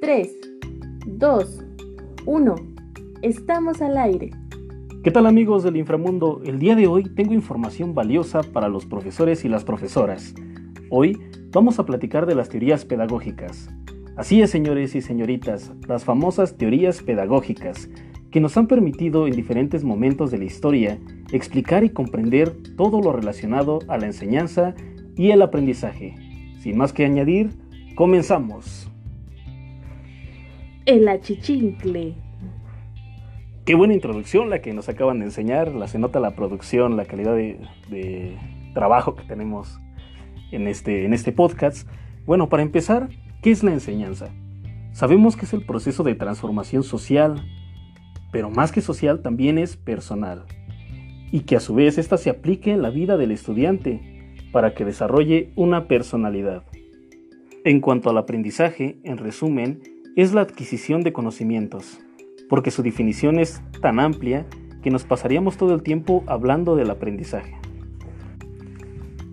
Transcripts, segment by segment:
3, 2, 1. Estamos al aire. ¿Qué tal amigos del inframundo? El día de hoy tengo información valiosa para los profesores y las profesoras. Hoy vamos a platicar de las teorías pedagógicas. Así es, señores y señoritas, las famosas teorías pedagógicas, que nos han permitido en diferentes momentos de la historia explicar y comprender todo lo relacionado a la enseñanza y el aprendizaje. Sin más que añadir, comenzamos. El achichincle. Qué buena introducción la que nos acaban de enseñar, la se nota la producción, la calidad de, trabajo que tenemos en este, en este podcast. Bueno, para empezar, ¿qué es la enseñanza? Sabemos que es el proceso de transformación social, pero más que social también es personal, y que a su vez ésta se aplique en la vida del estudiante, para que desarrolle una personalidad. En cuanto al aprendizaje, en resumen, es la adquisición de conocimientos, porque su definición es tan amplia que nos pasaríamos todo el tiempo hablando del aprendizaje.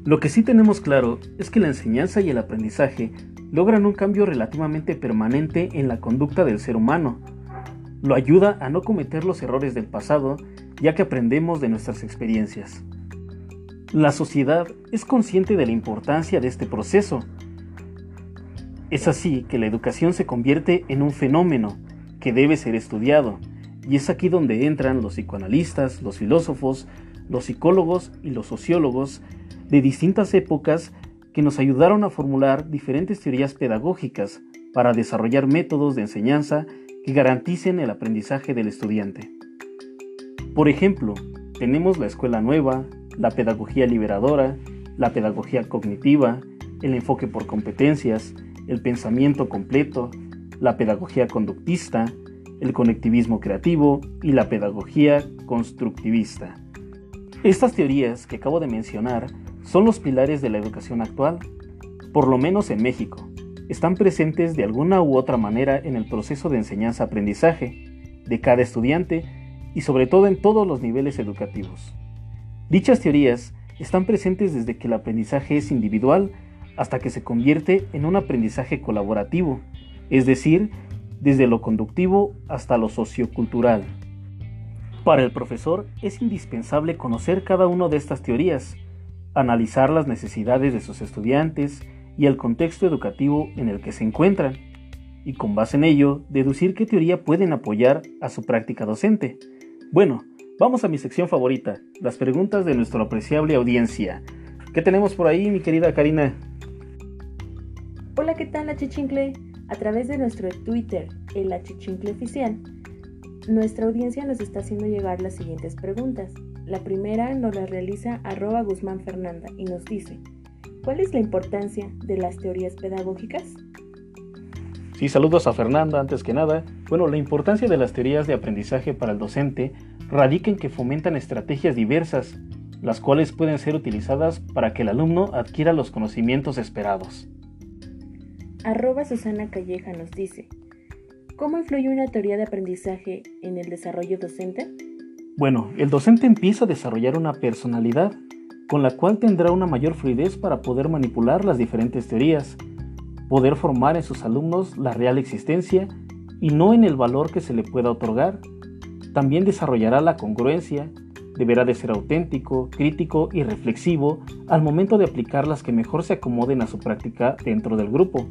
Lo que sí tenemos claro es que la enseñanza y el aprendizaje logran un cambio relativamente permanente en la conducta del ser humano. Lo ayuda a no cometer los errores del pasado, ya que aprendemos de nuestras experiencias. La sociedad es consciente de la importancia de este proceso. Es así que la educación se convierte en un fenómeno que debe ser estudiado, y es aquí donde entran los psicoanalistas, los filósofos, los psicólogos y los sociólogos de distintas épocas que nos ayudaron a formular diferentes teorías pedagógicas para desarrollar métodos de enseñanza que garanticen el aprendizaje del estudiante. Por ejemplo, tenemos la escuela nueva, la pedagogía liberadora, la pedagogía cognitiva, el enfoque por competencias, el pensamiento completo, la pedagogía conductista, el conectivismo creativo y la pedagogía constructivista. Estas teorías que acabo de mencionar son los pilares de la educación actual, por lo menos en México. Están presentes de alguna u otra manera en el proceso de enseñanza-aprendizaje de cada estudiante y sobre todo en todos los niveles educativos. Dichas teorías están presentes desde que el aprendizaje es individual hasta que se convierte en un aprendizaje colaborativo, es decir, desde lo conductivo hasta lo sociocultural. Para el profesor es indispensable conocer cada una de estas teorías, analizar las necesidades de sus estudiantes y el contexto educativo en el que se encuentran, y con base en ello deducir qué teoría pueden apoyar a su práctica docente. Bueno, Vamos a mi sección favorita, las preguntas de nuestra apreciable audiencia. ¿Qué tenemos por ahí, mi querida Karina? Hola, ¿qué tal, Achichincle? A través de nuestro Twitter, el Achichincle Oficial, nuestra audiencia nos está haciendo llegar las siguientes preguntas. La primera nos la realiza arroba Guzmán Fernanda y nos dice, ¿cuál es la importancia de las teorías pedagógicas? Sí, saludos a Fernanda antes que nada. Bueno, la importancia de las teorías de aprendizaje para el docente radica en que fomentan estrategias diversas, las cuales pueden ser utilizadas para que el alumno adquiera los conocimientos esperados. Arroba Susana Calleja nos dice, ¿cómo influye una teoría de aprendizaje en el desarrollo docente? Bueno, el docente empieza a desarrollar una personalidad, con la cual tendrá una mayor fluidez para poder manipular las diferentes teorías, poder formar en sus alumnos la real existencia y no en el valor que se le pueda otorgar, también desarrollará la congruencia, deberá de ser auténtico, crítico y reflexivo al momento de aplicar las que mejor se acomoden a su práctica dentro del grupo.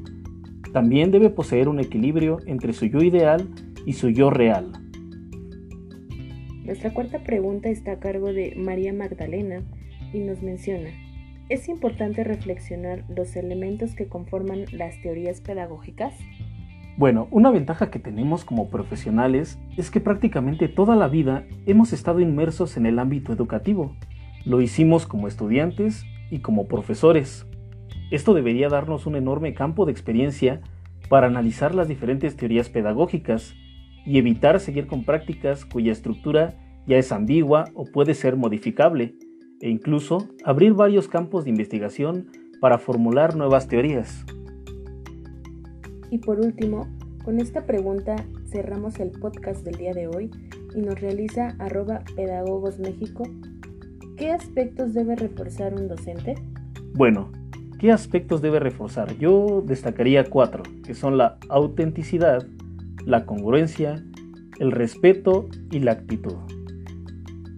También debe poseer un equilibrio entre su yo ideal y su yo real. Nuestra cuarta pregunta está a cargo de María Magdalena y nos menciona, ¿es importante reflexionar los elementos que conforman las teorías pedagógicas? Bueno, una ventaja que tenemos como profesionales es que prácticamente toda la vida hemos estado inmersos en el ámbito educativo. Lo hicimos como estudiantes y como profesores. Esto debería darnos un enorme campo de experiencia para analizar las diferentes teorías pedagógicas y evitar seguir con prácticas cuya estructura ya es ambigua o puede ser modificable, e incluso abrir varios campos de investigación para formular nuevas teorías. Y por último, con esta pregunta cerramos el podcast del día de hoy y nos realiza arroba pedagogos México. ¿Qué aspectos debe reforzar un docente? Bueno, ¿qué aspectos debe reforzar? Yo destacaría cuatro, que son la autenticidad, la congruencia, el respeto y la actitud.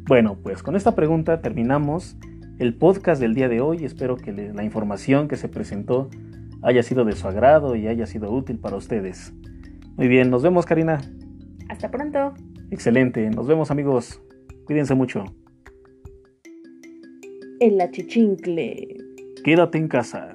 Bueno, pues con esta pregunta terminamos el podcast del día de hoy. Espero que la información que se presentó haya sido de su agrado y haya sido útil para ustedes. Muy bien, nos vemos Karina. Hasta pronto. Excelente, nos vemos amigos. Cuídense mucho. En la chichincle. Quédate en casa.